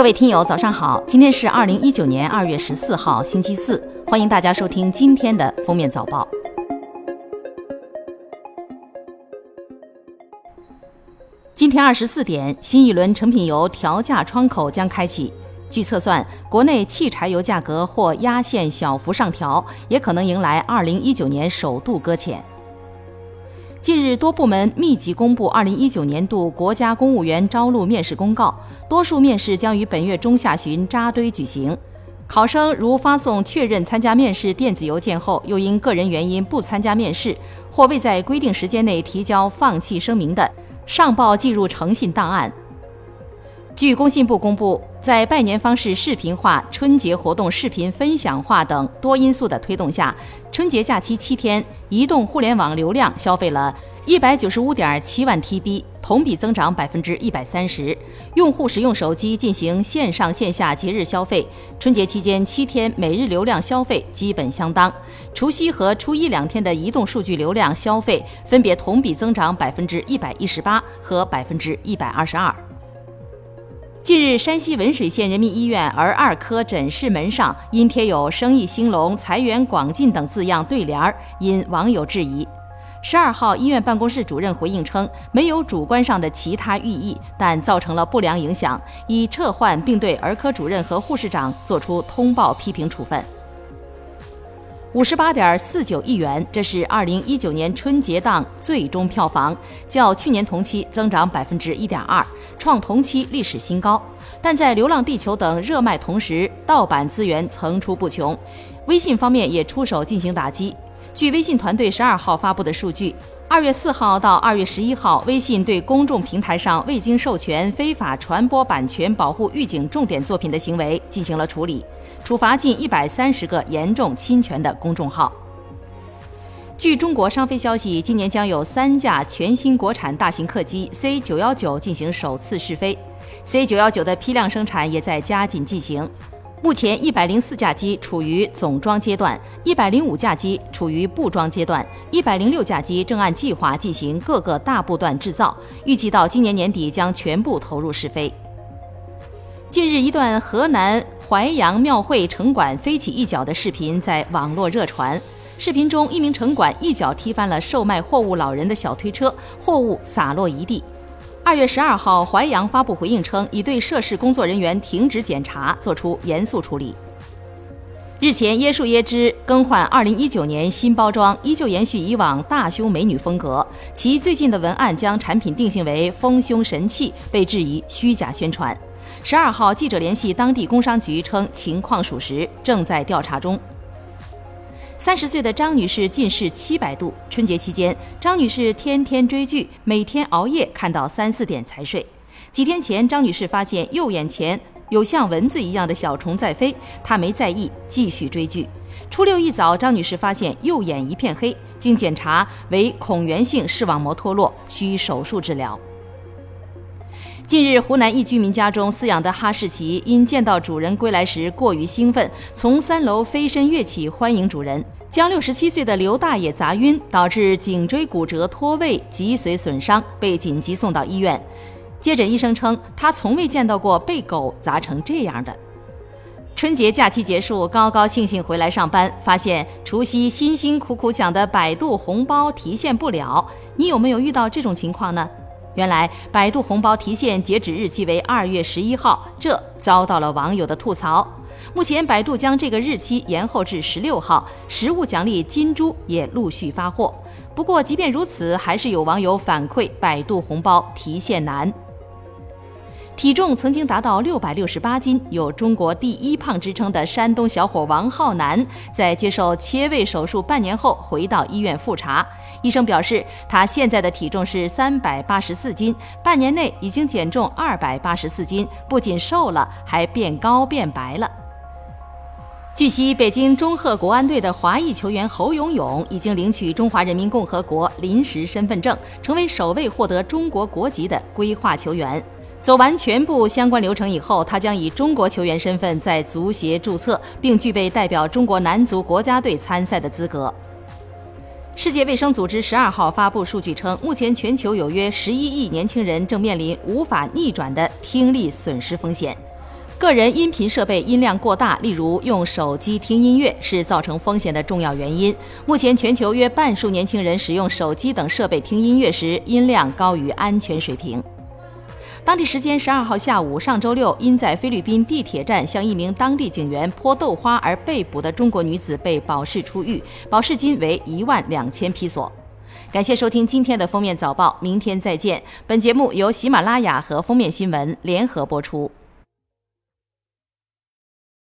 各位听友，早上好！今天是二零一九年二月十四号，星期四，欢迎大家收听今天的封面早报。今天二十四点，新一轮成品油调价窗口将开启。据测算，国内汽柴油价格或压线小幅上调，也可能迎来二零一九年首度搁浅。近日，多部门密集公布2019年度国家公务员招录面试公告，多数面试将于本月中下旬扎堆举行。考生如发送确认参加面试电子邮件后，又因个人原因不参加面试，或未在规定时间内提交放弃声明的，上报计入诚信档案。据工信部公布，在拜年方式视频化、春节活动视频分享化等多因素的推动下，春节假期七天，移动互联网流量消费了一百九十五点七万 TB，同比增长百分之一百三十。用户使用手机进行线上线下节日消费，春节期间七天每日流量消费基本相当。除夕和初一两天的移动数据流量消费分别同比增长百分之一百一十八和百分之一百二十二。近日，山西文水县人民医院儿二科诊室门上因贴有“生意兴隆、财源广进”等字样对联儿，引网友质疑。十二号，医院办公室主任回应称，没有主观上的其他寓意，但造成了不良影响，已撤换并对儿科主任和护士长作出通报批评处分。五十八点四九亿元，这是二零一九年春节档最终票房，较去年同期增长百分之一点二，创同期历史新高。但在《流浪地球》等热卖同时，盗版资源层出不穷，微信方面也出手进行打击。据微信团队十二号发布的数据。二月四号到二月十一号，微信对公众平台上未经授权非法传播版权保护预警重点作品的行为进行了处理，处罚近一百三十个严重侵权的公众号。据中国商飞消息，今年将有三架全新国产大型客机 C 九幺九进行首次试飞，C 九幺九的批量生产也在加紧进行。目前，一百零四架机处于总装阶段，一百零五架机处于布装阶段，一百零六架机正按计划进行各个大部段制造，预计到今年年底将全部投入试飞。近日，一段河南淮阳庙会城管飞起一脚的视频在网络热传。视频中，一名城管一脚踢翻了售卖货物老人的小推车，货物洒落一地。二月十二号，淮阳发布回应称，已对涉事工作人员停职检查，作出严肃处理。日前，椰树椰汁更换二零一九年新包装，依旧延续以往大胸美女风格。其最近的文案将产品定性为“丰胸神器”，被质疑虚假宣传。十二号，记者联系当地工商局称，情况属实，正在调查中。三十岁的张女士近视七百度。春节期间，张女士天天追剧，每天熬夜看到三四点才睡。几天前，张女士发现右眼前有像蚊子一样的小虫在飞，她没在意，继续追剧。初六一早，张女士发现右眼一片黑，经检查为孔源性视网膜脱落，需手术治疗。近日，湖南一居民家中饲养的哈士奇因见到主人归来时过于兴奋，从三楼飞身跃起欢迎主人，将六十七岁的刘大爷砸晕，导致颈椎骨折、脱位、脊髓损伤，被紧急送到医院。接诊医生称，他从未见到过被狗砸成这样的。春节假期结束，高高兴兴回来上班，发现除夕辛辛苦苦抢的百度红包提现不了。你有没有遇到这种情况呢？原来百度红包提现截止日期为二月十一号，这遭到了网友的吐槽。目前百度将这个日期延后至十六号，实物奖励金猪也陆续发货。不过即便如此，还是有网友反馈百度红包提现难。体重曾经达到六百六十八斤、有“中国第一胖”之称的山东小伙王浩南，在接受切胃手术半年后回到医院复查。医生表示，他现在的体重是三百八十四斤，半年内已经减重二百八十四斤，不仅瘦了，还变高变白了。据悉，北京中赫国安队的华裔球员侯永永已经领取中华人民共和国临时身份证，成为首位获得中国国籍的规划球员。走完全部相关流程以后，他将以中国球员身份在足协注册，并具备代表中国男足国家队参赛的资格。世界卫生组织十二号发布数据称，目前全球有约十一亿年轻人正面临无法逆转的听力损失风险。个人音频设备音量过大，例如用手机听音乐，是造成风险的重要原因。目前，全球约半数年轻人使用手机等设备听音乐时，音量高于安全水平。当地时间十二号下午，上周六，因在菲律宾地铁站向一名当地警员泼豆花而被捕的中国女子被保释出狱，保释金为一万两千披索。感谢收听今天的封面早报，明天再见。本节目由喜马拉雅和封面新闻联合播出。